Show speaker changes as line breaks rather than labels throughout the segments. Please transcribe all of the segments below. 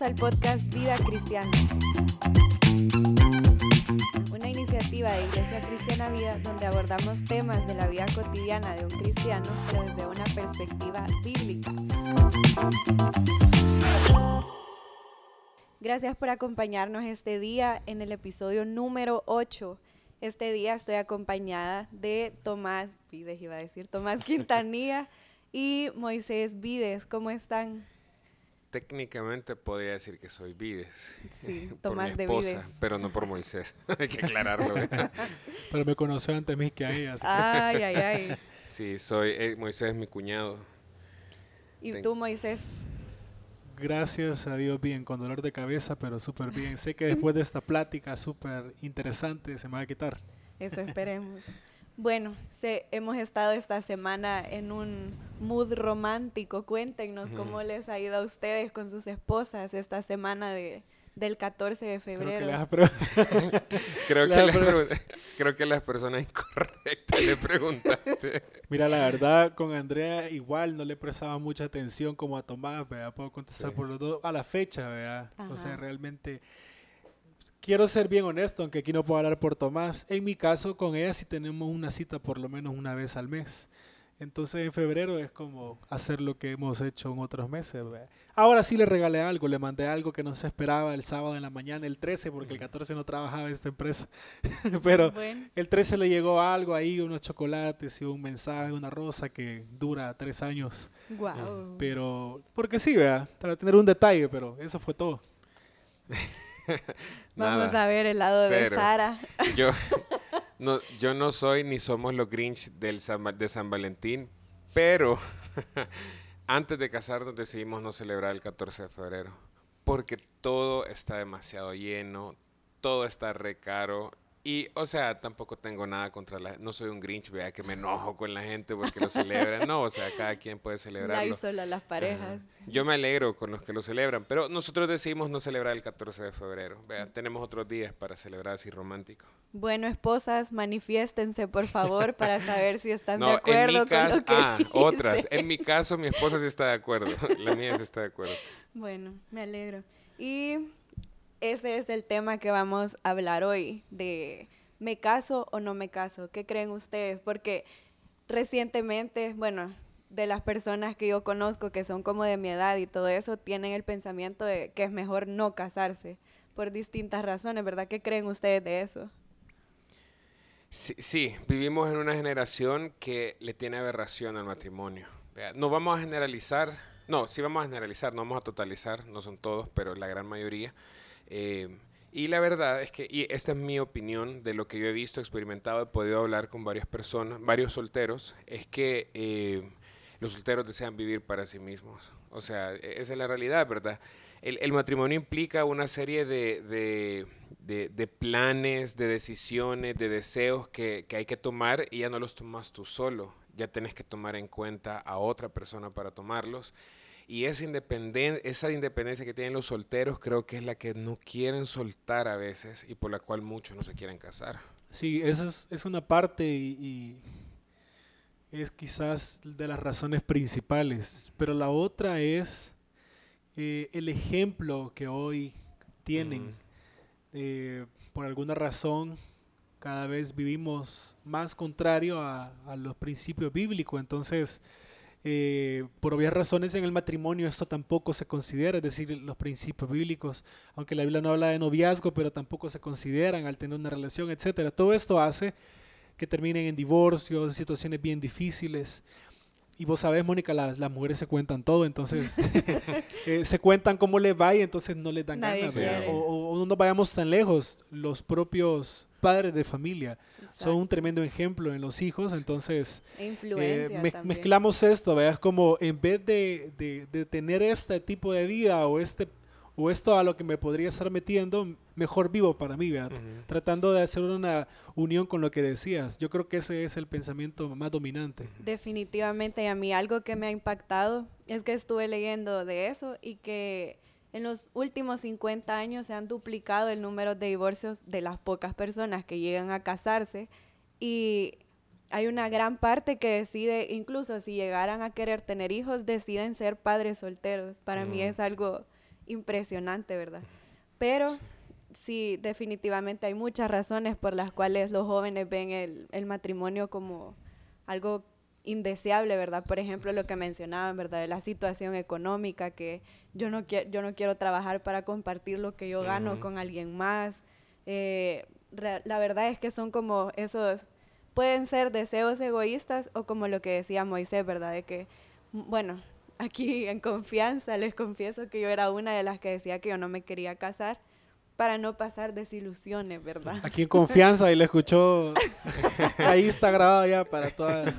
Al podcast Vida Cristiana, una iniciativa de Iglesia Cristiana Vida donde abordamos temas de la vida cotidiana de un cristiano, desde una perspectiva bíblica. Gracias por acompañarnos este día en el episodio número 8. Este día estoy acompañada de Tomás Vides, iba a decir, Tomás Quintanilla y Moisés Vides. ¿Cómo están?
Técnicamente podría decir que soy Vides.
Sí,
por
Tomás
mi
de
esposa,
Vides.
pero no por Moisés. Hay que aclararlo. ¿eh?
Pero me conoció antes mí que a ella.
Ay, ay, ay.
Sí, soy eh, Moisés es mi cuñado.
¿Y
Ten-
tú, Moisés?
Gracias a Dios bien, con dolor de cabeza, pero súper bien. Sé que después de esta plática súper interesante se me va a quitar.
Eso esperemos. Bueno, se, hemos estado esta semana en un mood romántico. Cuéntenos cómo les ha ido a ustedes con sus esposas esta semana de, del 14 de
Creo que
febrero.
Creo que, creo las personas incorrectas le preguntaste.
Mira, la verdad, con Andrea igual no le prestaba mucha atención como a Tomás, ¿verdad? Puedo contestar
Sí.
por los dos a la fecha, ¿verdad? O sea,
Ajá.
realmente quiero ser bien honesto, aunque aquí no puedo hablar por Tomás. En mi caso, con ella sí tenemos una cita por lo menos una vez al mes. Entonces en febrero es como hacer lo que hemos hecho en otros meses. ¿verdad? Ahora sí le regalé algo, le mandé algo que no se esperaba el sábado en la mañana, el 13, porque el 14 no trabajaba esta empresa. Pero
Bueno,
el 13 le llegó algo ahí, unos chocolates y un mensaje, una rosa que dura tres años.
wow.
Pero, porque sí, vea, para tener un detalle, pero eso fue todo.
Vamos a ver el lado de. Sara.
Yo no, yo no soy ni somos los Grinch del San de San Valentín, pero antes de casarnos decidimos no celebrar el 14 de febrero porque todo está demasiado lleno, todo está re caro. Y, o sea, tampoco tengo nada contra la... No soy un Grinch, vea, que me enojo con la gente porque lo celebran. No, o sea, cada quien puede
La
celebrarlo.
las parejas.
Ajá. Yo me alegro con los que lo celebran, pero nosotros decidimos no celebrar el 14 de febrero. Vea, tenemos otros días para celebrar así romántico.
Bueno, esposas, manifiéstense, por favor, para saber si están de acuerdo
en mi
con lo que
ah,
dice.
otras. En mi caso, mi esposa sí está de acuerdo. La mía sí está de acuerdo.
Bueno, me alegro. Y ese es el tema que vamos a hablar hoy, de ¿me caso o no me caso? ¿Qué creen ustedes? Porque recientemente, bueno, de las personas que yo conozco que son como de mi edad y todo eso, tienen el pensamiento de que es mejor no casarse por distintas razones, ¿verdad? ¿Qué creen ustedes de eso?
Sí, sí, vivimos en una generación que le tiene aberración al matrimonio. No vamos a generalizar, no, sí vamos a generalizar, no vamos a totalizar, no son todos, pero la gran mayoría. Eh, y la verdad es que, y esta es mi opinión de lo que yo he visto, experimentado, he podido hablar con varias personas, varios solteros, es que eh, los solteros desean vivir para sí mismos. O sea, e- esa es la realidad, ¿verdad? El, matrimonio implica una serie de, de- de- de planes, de decisiones, de deseos que, que hay que tomar y ya no los tomas tú solo, ya tenés que tomar en cuenta a otra persona para tomarlos. Y esa, independen- esa independencia que tienen los solteros creo que es la que no quieren soltar a veces y por la cual muchos no se quieren casar.
Sí, esa es, es una parte y, y es quizás de las razones principales, pero la otra es eh, el ejemplo que hoy tienen.
Ujú.
Eh, por alguna razón, cada vez vivimos más contrario a, a los principios bíblicos, entonces... eh, por obvias razones en el matrimonio esto tampoco se considera, es decir, los principios bíblicos, aunque la Biblia no habla de noviazgo, pero tampoco se consideran al tener una relación, etcétera. Todo esto hace que terminen en divorcios, situaciones bien difíciles. Y vos sabés, Mónica, las, las mujeres se cuentan todo, entonces eh, se cuentan cómo les va y entonces no les dan
Nadie
ganas. o- o no nos vayamos tan lejos, los propios padres de familia son un tremendo ejemplo en los hijos, entonces
E
eh, mez- mezclamos esto, ¿verdad? Como en vez de, de- de tener este tipo de vida o este o esto a lo que me podría estar metiendo, mejor vivo para mí, ¿verdad? Tratando de hacer una unión con lo que decías. Yo creo que ese es el pensamiento más dominante.
Definitivamente, y a mí algo que me ha impactado es que estuve leyendo de eso y que en los últimos 50 años se han duplicado el número de divorcios de las pocas personas que llegan a casarse y hay una gran parte que decide, incluso si llegaran a querer tener hijos, deciden ser padres solteros. Para mí
Ujú.
es algo impresionante, ¿verdad? Pero sí, definitivamente hay muchas razones por las cuales los jóvenes ven el, el matrimonio como algo indeseable, ¿verdad? Por ejemplo, lo que mencionaban, ¿verdad? De la situación económica, que yo no, quiero, yo no quiero trabajar para compartir lo que yo gano con alguien más. Eh, la verdad es que son como esos, pueden ser deseos egoístas o como lo que decía Moisés, ¿verdad? De que, bueno, aquí en confianza les confieso que yo era una de las que decía que yo no me quería casar para no pasar desilusiones, ¿verdad?
Aquí en confianza y le escuchó, ahí está grabado ya para todas.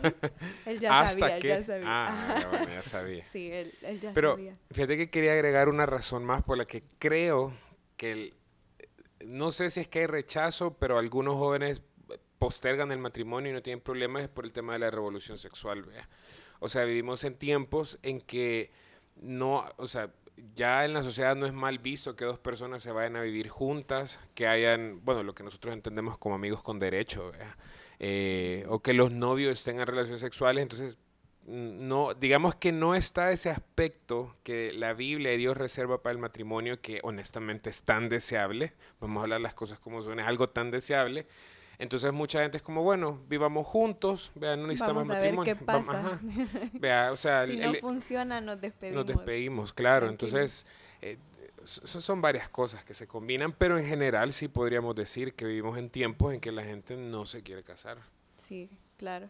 Él ya sabía, él ya
sabía. Ah, bueno, ya sabía.
sí, él, él ya
Pero,
sabía.
fíjate que quería agregar una razón más por la que creo que, el, no sé si es que hay rechazo, pero algunos jóvenes postergan el matrimonio y no tienen problemas es por el tema de la revolución sexual, ¿vea? O sea, vivimos en tiempos en que no, o sea, ya en la sociedad no es mal visto que dos personas se vayan a vivir juntas, que hayan, bueno, lo que nosotros entendemos como amigos con derecho, eh, o que los novios tengan relaciones sexuales, entonces no, digamos que no está ese aspecto que la Biblia y Dios reserva para el matrimonio que honestamente es tan deseable, vamos a hablar las cosas como son, es algo tan deseable, entonces mucha gente es como, bueno, vivamos juntos, vea, no necesitamos
Vamos a
matrimonio.
ver qué pasa.
Vea, o sea,
si
el-
no funciona, nos despedimos.
nos despedimos, claro. Entonces, eh, so- son varias cosas que se combinan, pero en general sí podríamos decir que vivimos en tiempos en que la gente no se quiere casar.
Sí, claro.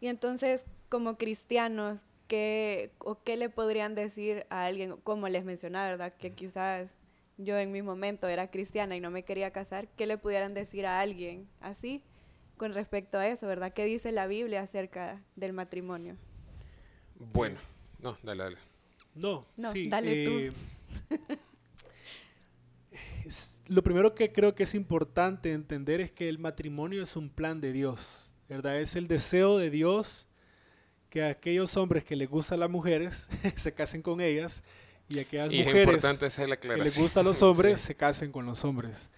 Y entonces, como cristianos, ¿qué, o qué le podrían decir a alguien, como les mencionaba, ¿verdad? Que quizás yo en mi momento era cristiana y no me quería casar, ¿qué le pudieran decir a alguien así con respecto a eso, ¿verdad? ¿Qué dice la Biblia acerca del matrimonio?
Bueno, no, dale, dale.
No,
No,
sí.
dale tú.
eh, es- lo primero que creo que es importante entender es que el matrimonio es un plan de Dios, ¿verdad? Es el deseo de Dios que aquellos hombres que les gustan las mujeres se casen con ellas y aquellas
Y es
mujeres
la
que les gustan los hombres
Sí.
se casen con los hombres.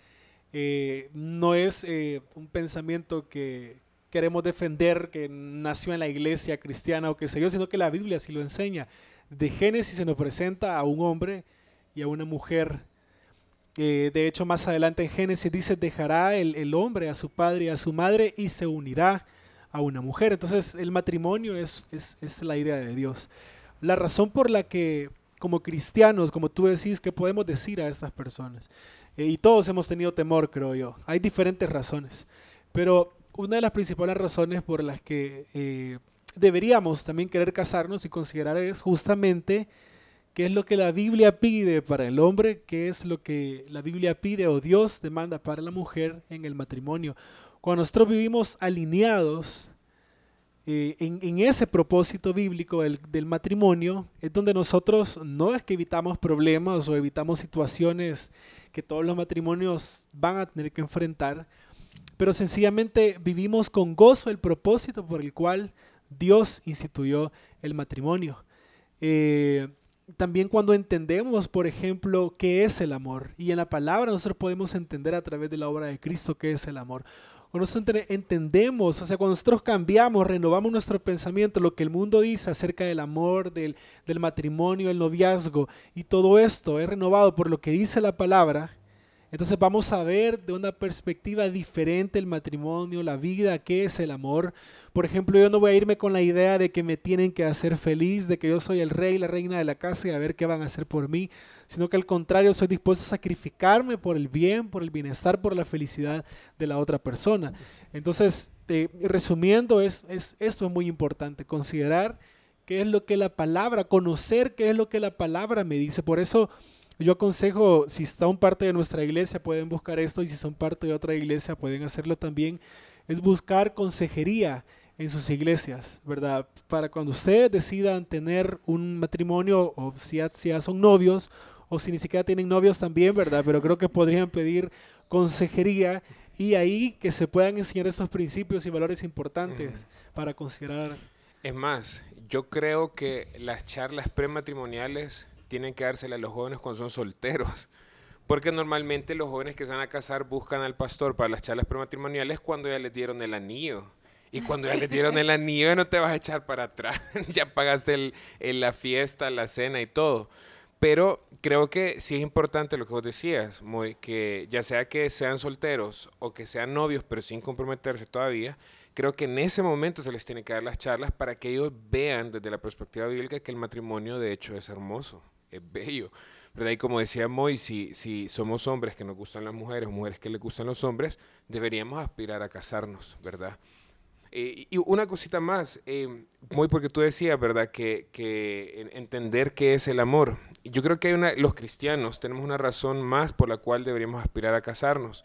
Eh, no es eh, un pensamiento que queremos defender que nació en la iglesia cristiana o qué sé yo, sino que la Biblia sí lo enseña. De Génesis se nos presenta a un hombre y a una mujer. Eh, de hecho, más adelante en Génesis dice, dejará el, el hombre a su padre y a su madre y se unirá a una mujer. Entonces, el matrimonio es, es, es la idea de Dios. La razón por la que como cristianos, como tú decís, ¿qué podemos decir a estas personas? Eh, y todos hemos tenido temor, creo yo. Hay diferentes razones. Pero una de las principales razones por las que eh, deberíamos también querer casarnos y considerar es justamente qué es lo que la Biblia pide para el hombre, qué es lo que la Biblia pide o Dios demanda para la mujer en el matrimonio. Cuando nosotros vivimos alineados eh, en, ese propósito bíblico del, del matrimonio, es donde nosotros no es que evitamos problemas o evitamos situaciones que todos los matrimonios van a tener que enfrentar, pero sencillamente vivimos con gozo el propósito por el cual Dios instituyó el matrimonio. Eh, también cuando entendemos, por ejemplo, qué es el amor, y en la palabra nosotros podemos entender a través de la obra de Cristo qué es el amor. Cuando nosotros ente- entendemos, o sea, cuando nosotros cambiamos, renovamos nuestro pensamiento, lo que el mundo dice acerca del amor, del, del matrimonio, el noviazgo, y todo esto es renovado por lo que dice la palabra, entonces vamos a ver de una perspectiva diferente el matrimonio, la vida, qué es el amor. Por ejemplo, yo no voy a irme con la idea de que me tienen que hacer feliz, de que yo soy el rey, la reina de la casa y a ver qué van a hacer por mí, sino que al contrario soy dispuesto a sacrificarme por el bien, por el bienestar, por la felicidad de la otra persona. Entonces, eh, resumiendo, es, es, esto es muy importante, considerar qué es lo que la palabra, conocer qué es lo que la palabra me dice. Por eso yo aconsejo, si son parte de nuestra iglesia, pueden buscar esto y si son parte de otra iglesia, pueden hacerlo también, es buscar consejería en sus iglesias, ¿verdad? Para cuando ustedes decidan tener un matrimonio o si ya, si ya son novios o si ni siquiera tienen novios también, ¿verdad? Pero creo que podrían pedir consejería y ahí que se puedan enseñar esos principios y valores importantes para considerar.
Es más, yo creo que las charlas prematrimoniales tienen que dársela a los jóvenes cuando son solteros. Porque normalmente los jóvenes que se van a casar buscan al pastor para las charlas prematrimoniales cuando ya les dieron el anillo. Y cuando ya les dieron el anillo no te vas a echar para atrás. ya pagaste el, el- la fiesta, la cena y todo. Pero creo que sí es importante lo que vos decías, muy, que ya sea que sean solteros o que sean novios, pero sin comprometerse todavía, creo que en ese momento se les tiene que dar las charlas para que ellos vean desde la perspectiva bíblica que el matrimonio de hecho es hermoso, es bello. ¿verdad? Y como decía Moy, si, si somos hombres que nos gustan las mujeres mujeres que les gustan los hombres, deberíamos aspirar a casarnos, ¿verdad? Eh, y una cosita más, eh, muy porque tú decías, ¿verdad? Que, que entender qué es el amor. Yo creo que los cristianos tenemos una razón más por la cual deberíamos aspirar a casarnos.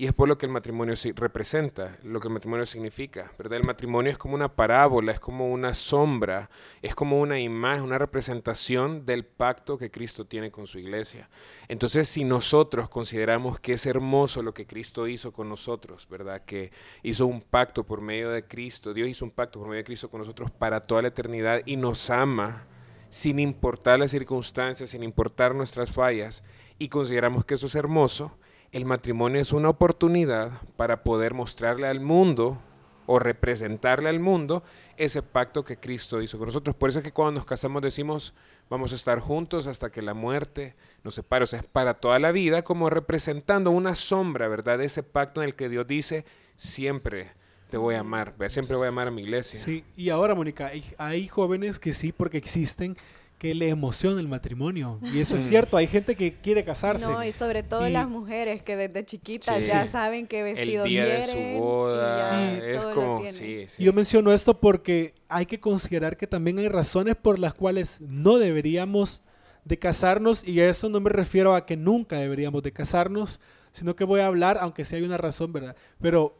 Y es por lo que el matrimonio representa, lo que el matrimonio significa, ¿verdad? El matrimonio es como una parábola, es como una sombra, es como una imagen, una representación del pacto que Cristo tiene con su iglesia. Entonces, si nosotros consideramos que es hermoso lo que Cristo hizo con nosotros, ¿verdad? Que hizo un pacto por medio de Cristo, Dios hizo un pacto por medio de Cristo con nosotros para toda la eternidad y nos ama sin importar las circunstancias, sin importar nuestras fallas, y consideramos que eso es hermoso, el matrimonio es una oportunidad para poder mostrarle al mundo o representarle al mundo ese pacto que Cristo hizo con nosotros. Por eso es que cuando nos casamos decimos, vamos a estar juntos hasta que la muerte nos separe. O sea, es para toda la vida como representando una sombra, ¿verdad? De ese pacto en el que Dios dice, siempre te voy a amar, siempre voy a amar a mi iglesia.
Sí, y ahora, Mónica, hay, hay jóvenes que sí, porque existen, que le emociona el matrimonio. Y eso es mm. cierto, hay gente que quiere casarse.
No, y sobre todo las mujeres que desde chiquitas ya saben qué vestido
El día de su boda, es como...
Yo menciono esto porque hay que considerar que también hay razones por las cuales no deberíamos de casarnos y a eso no me refiero a que nunca deberíamos de casarnos, sino que voy a hablar, aunque sí hay una razón, ¿verdad? Pero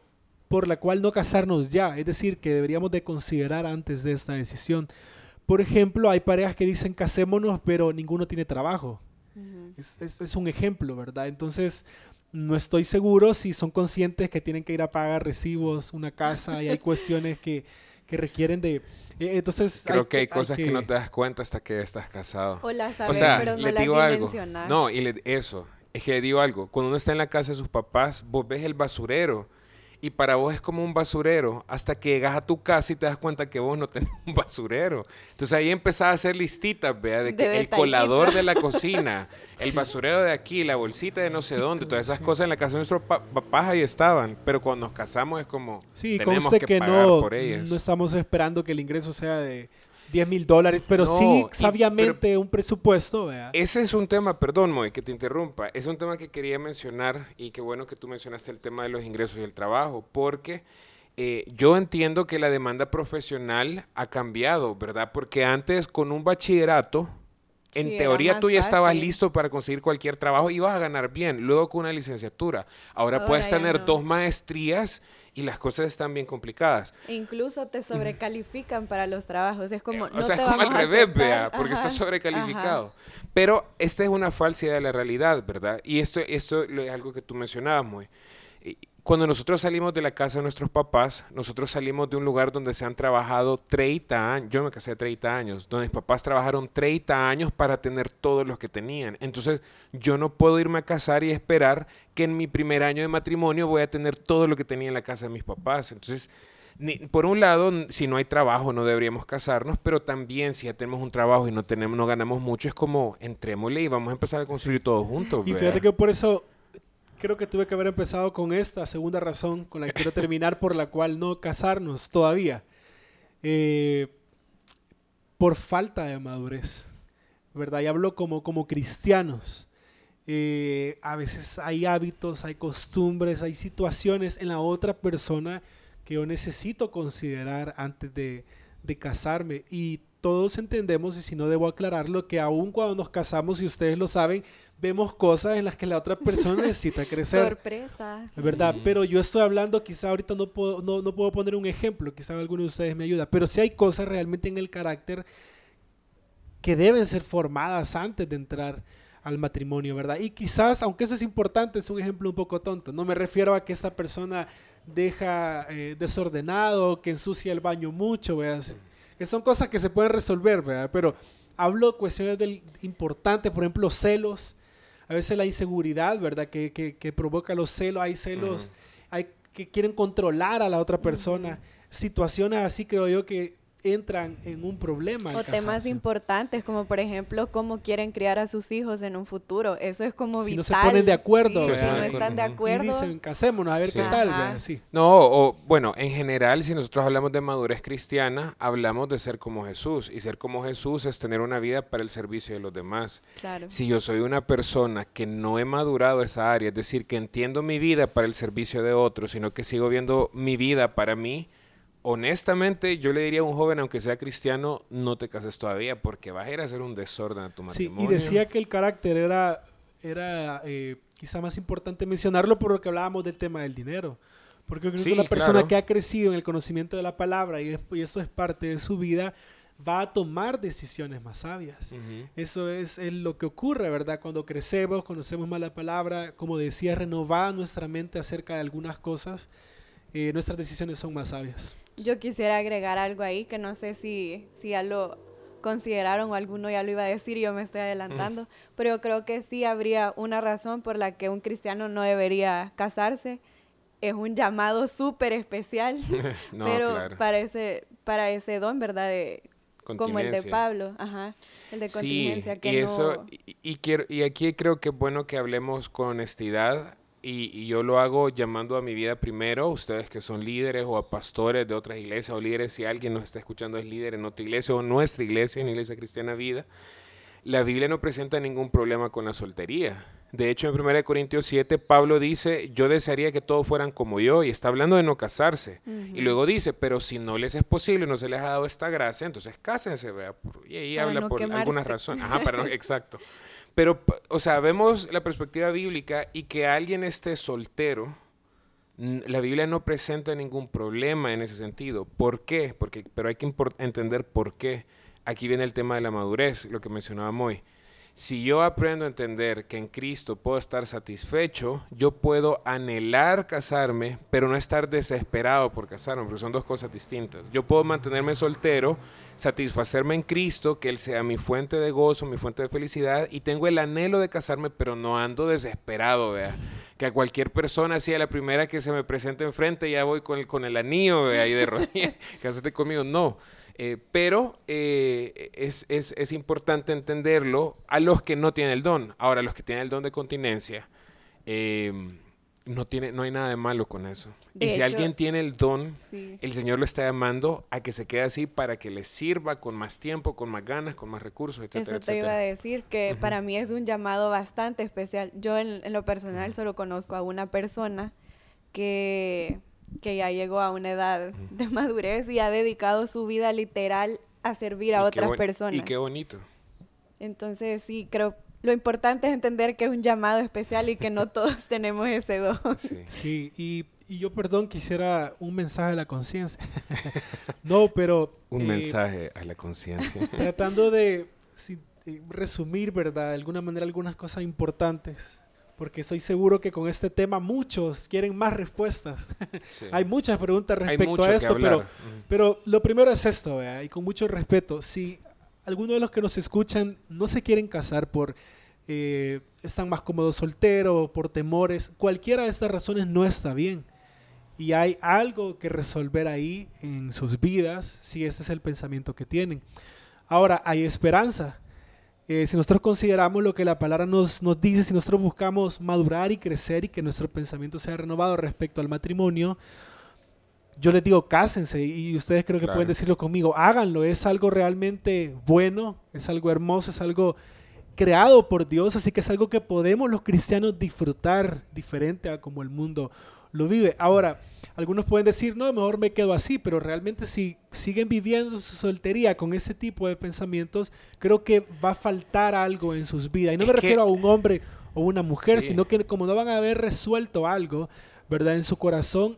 por la cual no casarnos ya, es decir, que deberíamos de considerar antes de esta decisión. Por ejemplo, hay parejas que dicen casémonos, pero ninguno tiene trabajo. es, un ejemplo, ¿verdad? Entonces, no estoy seguro si son conscientes que tienen que ir a pagar recibos, una casa, y hay cuestiones que, requieren de... Eh, entonces,
Creo que hay cosas que... no te das cuenta hasta que estás casado.
O las sabes, pero no le digo algo.
No, y eso, es que le digo algo. Cuando uno está en la casa de sus papás, vos ves el basurero y para vos es como un basurero hasta que llegas a tu casa y te das cuenta que vos no tenés un basurero. Entonces ahí empezás a hacer listitas, vea, de que el colador de la cocina, el basurero de aquí, la bolsita de no sé dónde, todas esas cosas en la casa de nuestros papás ahí estaban, pero cuando nos casamos es como
sí, tenemos que, que pagar no, por ellas. No estamos esperando que el ingreso sea de 10 mil dólares, pero sí sabiamente un presupuesto.
Ese es un tema, perdón, Moy, que te interrumpa, es un tema que quería mencionar y qué bueno que tú mencionaste el tema de los ingresos y el trabajo, porque eh, yo entiendo que la demanda profesional ha cambiado, ¿verdad? Porque antes con un bachillerato, en teoría tú ya estabas listo para conseguir cualquier trabajo y ibas a ganar bien, luego con una licenciatura. Ahora, puedes tener dos maestrías y las cosas están bien complicadas.
Incluso te sobrecalifican para los trabajos. Es como.
o sea, es como al revés, vea, porque estás sobrecalificado. Pero esta es una falsidad de la realidad, ¿verdad? Y esto, esto es algo que tú mencionabas, muy cuando nosotros salimos de la casa de nuestros papás, nosotros salimos de un lugar donde se han trabajado 30 años, yo me casé 30 años, donde mis papás trabajaron 30 años para tener todo lo que tenían. Entonces, yo no puedo irme a casar y esperar que en mi primer año de matrimonio voy a tener todo lo que tenía en la casa de mis papás. Entonces, por un lado, si no hay trabajo no deberíamos casarnos, pero también si ya tenemos un trabajo y no tenemos, no ganamos mucho, es como entrémosle y vamos a empezar a construir todo juntos.
Y fíjate que por eso creo que tuve que haber empezado con esta segunda razón con la que quiero terminar, por la cual no casarnos todavía. Eh, por falta de madurez, ¿verdad? Y hablo como, como cristianos. Eh, a veces hay hábitos, hay costumbres, hay situaciones en la otra persona que yo necesito considerar antes de, de casarme. Y todos entendemos, y si no debo aclararlo, que aun cuando nos casamos, y ustedes lo saben, vemos cosas en las que la otra persona necesita crecer.
Sorpresa.
¿Verdad? Pero yo estoy hablando, quizá ahorita no puedo, no, no puedo poner un ejemplo, quizá alguno de ustedes me ayuda, pero sí hay cosas realmente en el carácter que deben ser formadas antes de entrar al matrimonio, ¿verdad? Y quizás, aunque eso es importante, es un ejemplo un poco tonto. No me refiero a que esta persona deja eh, desordenado, que ensucia el baño mucho, ¿verdad? Que son cosas que se pueden resolver, ¿verdad? Pero hablo de cuestiones del, importantes, por ejemplo, celos, a veces la inseguridad, ¿verdad? Que, que, provoca los celos, hay celos, hay que quieren controlar a la otra persona. Situaciones así creo yo que entran en un problema.
O temas importantes, como por ejemplo, cómo quieren criar a sus hijos en un futuro. Eso es como
si
vital.
no se ponen de acuerdo.
si
¿verdad?
no están de acuerdo.
Y dicen, casémonos, a ver qué
Sí.
tal. Sí.
No, o bueno, en general, si nosotros hablamos de madurez cristiana, hablamos de ser como Jesús. Y ser como Jesús es tener una vida para el servicio de los demás.
Claro.
Si yo soy una persona que no he madurado esa área, es decir, que entiendo mi vida para el servicio de otros, sino que sigo viendo mi vida para mí, honestamente yo le diría a un joven, aunque sea cristiano, no te cases todavía porque vas a ir a hacer un desorden a tu
Sí,
matrimonio.
y decía que el carácter era, era eh, quizá más importante mencionarlo por lo que hablábamos del tema del dinero. Porque yo creo
Sí,
que una persona
claro.
que ha crecido en el conocimiento de la palabra y, es- y eso es parte de su vida, va a tomar decisiones más sabias. Eso es, es lo que ocurre, ¿verdad? Cuando crecemos, conocemos más la palabra, como decía, renovada nuestra mente acerca de algunas cosas, eh, nuestras decisiones son más sabias.
Yo quisiera agregar algo ahí que no sé si, si ya lo consideraron o alguno ya lo iba a decir y yo me estoy adelantando, pero yo creo que sí habría una razón por la que un cristiano no debería casarse. Es un llamado súper especial,
no,
pero
claro.
para, ese, para ese don, ¿verdad? De, como el de. Pablo, ajá, el de contingencia,
Sí,
que
y
no...
eso, y, y quiero, y aquí creo que es bueno que hablemos con honestidad y, y yo lo hago llamando a mi vida primero, ustedes que son líderes o a pastores de otras iglesias o líderes, si alguien nos está escuchando es líder en otra iglesia o nuestra iglesia, en Iglesia Cristiana Vida, la Biblia no presenta ningún problema con la soltería. De hecho, en 1 Corintios 7, Pablo dice, yo desearía que todos fueran como yo, y está hablando de no casarse. Y luego dice, pero si no les es posible, no se les ha dado esta gracia, entonces cásense, vea. por- Y ahí
Para
habla
no
por
quemarse.
algunas razones. Ajá, para no, exacto. Pero, o sea, vemos la perspectiva bíblica y que alguien esté soltero, la Biblia no presenta ningún problema en ese sentido. ¿Por qué? Porque, pero hay que entender por qué. Aquí viene el tema de la madurez, lo que mencionaba Moy. Si yo aprendo a entender que en Cristo puedo estar satisfecho, yo puedo anhelar casarme, pero no estar desesperado por casarme, porque son dos cosas distintas. Yo puedo mantenerme soltero, satisfacerme en Cristo, que Él sea mi fuente de gozo, mi fuente de felicidad, y tengo el anhelo de casarme, pero no ando desesperado, vea. Que a cualquier persona, así a la primera que se me presente enfrente, ya voy con el, con el anillo, ahí de rodillas, cásate conmigo. No. Eh, pero eh, es, es- es importante entenderlo a los que no tienen el don. Ahora, los que tienen el don de continencia, eh, no, tiene, no hay nada de malo con eso.
De
y si
hecho-
alguien tiene el don,
Sí.
el Señor lo está llamando a que se quede así para que le sirva con más tiempo, con más ganas, con más recursos, etcétera,
Eso te iba a
etcétera.
decir, que
Ujú.
para mí es un llamado bastante especial. Yo en, en lo personal solo conozco a una persona que, que ya llegó a una edad de madurez y ha dedicado su vida literal a servir a
Y
otras personas.
Y qué bonito.
Entonces sí, creo, lo importante es entender que es un llamado especial y que no todos tenemos ese don.
Sí.
Sí, y, y yo, perdón, quisiera un mensaje a la conciencia. no, pero...
Un
eh,
mensaje a la conciencia.
Tratando de si- eh, resumir, ¿verdad? De alguna manera algunas cosas importantes. Porque estoy seguro que con este tema muchos quieren más respuestas.
Sí.
Hay muchas preguntas
Hay
respecto
mucho
a esto, pero,
Ujú.
pero lo primero es esto, ¿vea? y con mucho respeto. Si alguno de los que nos escuchan no se quieren casar por... eh, están más cómodos solteros, por temores, cualquiera de estas razones no está bien. Y hay algo que resolver ahí en sus vidas si ese es el pensamiento que tienen. Ahora, hay esperanza. Eh, si nosotros consideramos lo que la palabra nos, nos dice, si nosotros buscamos madurar y crecer y que nuestro pensamiento sea renovado respecto al matrimonio, yo les digo, cásense y ustedes creo que
Claro.
pueden decirlo conmigo, háganlo, es algo realmente bueno, es algo hermoso, es algo creado por Dios, así que es algo que podemos los cristianos disfrutar diferente a como el mundo lo vive. Ahora, algunos pueden decir, no, mejor me quedo así, pero realmente si siguen viviendo su soltería con ese tipo de pensamientos, creo que va a faltar algo en sus vidas. Y no
Es
me
que-
refiero a un hombre o una mujer,
Sí.
sino que como no van a haber resuelto algo, ¿verdad? En su corazón,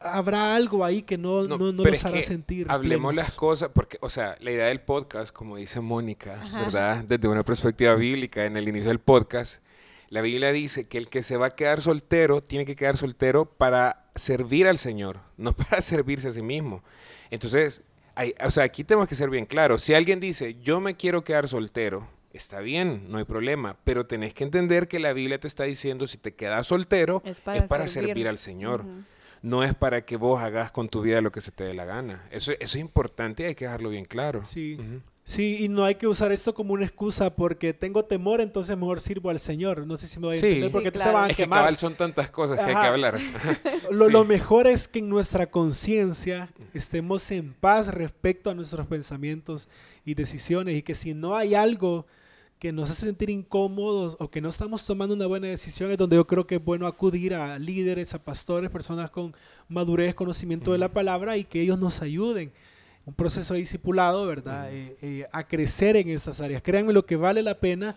habrá algo ahí que no,
No,
no, no
pero
los
es
hará sentir.
Hablemos
plenos.
las cosas, porque, o sea, la idea del podcast, como dice Mónica,
Ajá.
¿verdad? Desde una perspectiva bíblica en el inicio del podcast, la Biblia dice que el que se va a quedar soltero tiene que quedar soltero para servir al Señor, no para servirse a sí mismo. Entonces, hay- o sea, aquí tenemos que ser bien claros. Si alguien dice, yo me quiero quedar soltero, está bien, no hay problema, pero tenés que entender que la Biblia te está diciendo, si te quedas soltero,
Es
es
para servir.
servir al Señor. No es para que vos hagas con tu vida lo que se te dé la gana. Eso, eso es importante y hay que dejarlo bien claro.
Sí. Sí, y no hay que usar esto como una excusa porque tengo temor, entonces mejor sirvo al Señor. No sé si me voy a entender porque
se van
a quemar. Que son tantas cosas que hay que hablar.
lo, lo, mejor es que en nuestra conciencia estemos en paz respecto a nuestros pensamientos y decisiones y que si no hay algo que nos hace sentir incómodos o que no estamos tomando una buena decisión es donde yo creo que es bueno acudir a líderes, a pastores, personas con madurez, conocimiento de la palabra y que ellos nos ayuden un proceso discipulado, ¿verdad? Eh, eh, a crecer en esas áreas. Créanme lo que vale la pena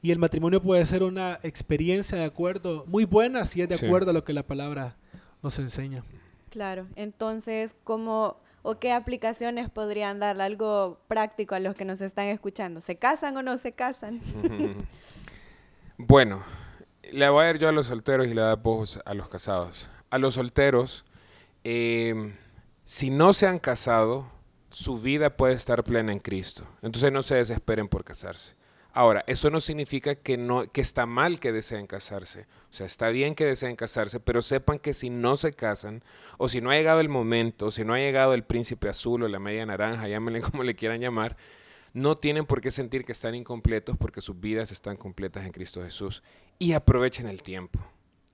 y el matrimonio puede ser una experiencia de acuerdo, muy buena si es de acuerdo a lo que la palabra nos enseña.
Claro, entonces, ¿cómo o qué aplicaciones podrían darle algo práctico a los que nos están escuchando? ¿Se casan o no se casan?
bueno, le voy a ir yo a los solteros y le voy a voz a los casados. A los solteros, eh, si no se han casado, su vida puede estar plena en Cristo. Entonces no se desesperen por casarse. Ahora, eso no significa que, no, que está mal que deseen casarse. O sea, está bien que deseen casarse, pero sepan que si no se casan, o si no ha llegado el momento, o si no ha llegado el príncipe azul o la media naranja, llámenle como le quieran llamar, no tienen por qué sentir que están incompletos porque sus vidas están completas en Cristo Jesús. Y aprovechen el tiempo.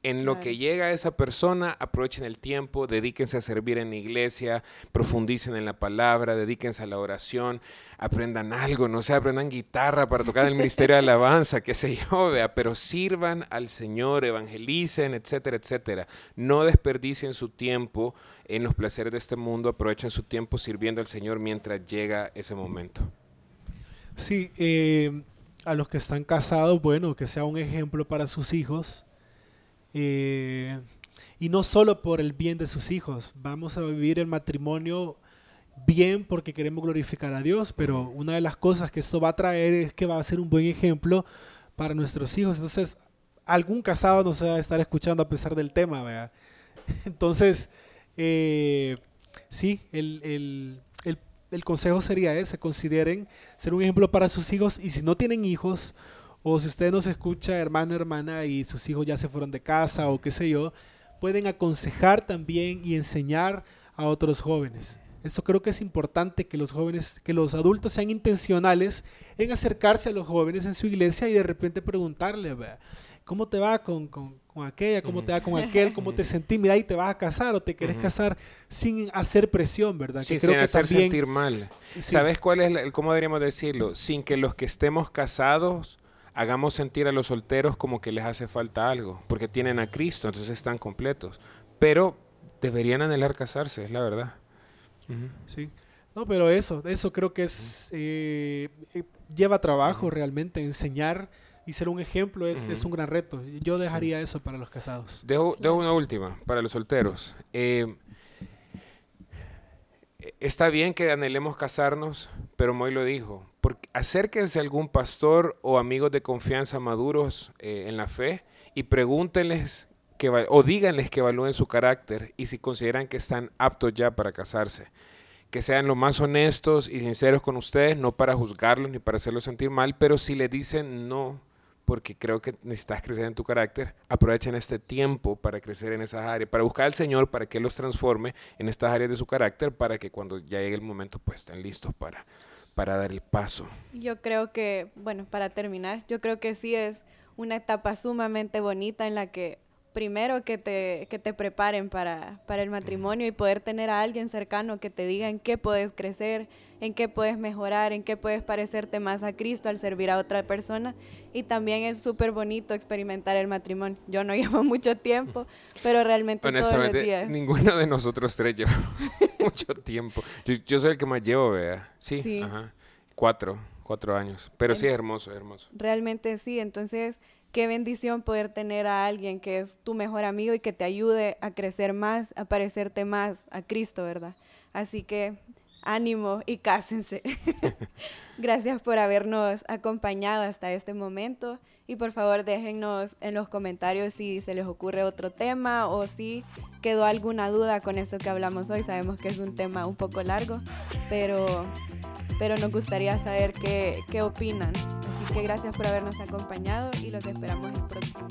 En lo que llega esa persona, aprovechen el tiempo, dedíquense a servir en la iglesia, profundicen en la palabra, dedíquense a la oración, aprendan algo, no sé, aprendan guitarra para tocar en el ministerio de alabanza, qué sé yo, vea, pero sirvan al Señor, evangelicen, etcétera, etcétera. No desperdicien su tiempo en los placeres de este mundo, aprovechen su tiempo sirviendo al Señor mientras llega ese momento.
Sí, eh, a los que están casados, bueno, que sea un ejemplo para sus hijos eh, y no solo por el bien de sus hijos. Vamos a vivir el matrimonio bien porque queremos glorificar a Dios, pero una de las cosas que esto va a traer es que va a ser un buen ejemplo para nuestros hijos. Entonces, algún casado nos va a estar escuchando a pesar del tema, ¿verdad? Entonces, eh, sí, el, el, el, el, consejo sería ese, consideren ser un ejemplo para sus hijos y si no tienen hijos o si usted nos escucha, hermano, hermana, y sus hijos ya se fueron de casa o qué sé yo, pueden aconsejar también y enseñar a otros jóvenes. Eso creo que es importante que los jóvenes, que los adultos sean intencionales en acercarse a los jóvenes en su iglesia y de repente preguntarle, ¿cómo te va con, con, aquella? ¿Cómo te va con aquel? ¿Cómo te sentí? Mira, ahí te vas a casar o te querés casar sin hacer presión, ¿verdad?
Sí, sin hacer sentir mal. ¿Sabes cuál es, el, cómo deberíamos decirlo? Sin que los que estemos casados hagamos sentir a los solteros como que les hace falta algo, porque tienen a Cristo, entonces están completos. Pero deberían anhelar casarse, es la verdad.
Sí. No, pero eso, eso creo que es eh, eh, lleva trabajo realmente, enseñar y ser un ejemplo es, es un gran reto. Yo dejaría eso para los casados.
Dejo, dejo, una última para los solteros. Eh, está bien que anhelemos casarnos, pero Moy lo dijo, porque acérquense a algún pastor o amigos de confianza maduros eh, en la fe y pregúntenles que, o díganles que evalúen su carácter y si consideran que están aptos ya para casarse. Que sean lo más honestos y sinceros con ustedes, no para juzgarlos ni para hacerlos sentir mal, pero si le dicen no, porque creo que necesitas crecer en tu carácter, aprovechen este tiempo para crecer en esas áreas, para buscar al Señor, para que los transforme en estas áreas de su carácter, para que cuando ya llegue el momento, pues estén listos para, para dar el paso?
Yo creo que, bueno, para terminar, yo creo que sí es una etapa sumamente bonita en la que primero que te, que te preparen para, para el matrimonio y poder tener a alguien cercano que te diga en qué puedes crecer, en qué puedes mejorar, en qué puedes parecerte más a Cristo al servir a otra persona. Y también es súper bonito experimentar el matrimonio. Yo no llevo mucho tiempo, pero realmente todos los días.
Ninguno de nosotros tres lleva mucho tiempo. Yo, soy el que más llevo, vea. Sí, Ajá. Cuatro, cuatro años. Pero sí es hermoso, es hermoso.
Realmente sí. Entonces qué bendición poder tener a alguien que es tu mejor amigo y que te ayude a crecer más, a parecerte más a Cristo, ¿verdad? Así que ánimo y cásense. Gracias por habernos acompañado hasta este momento y por favor déjennos en los comentarios si se les ocurre otro tema o si quedó alguna duda con eso que hablamos hoy. Sabemos que es un tema un poco largo, pero, pero nos gustaría saber qué, qué opinan que gracias por habernos acompañado y los esperamos el próximo.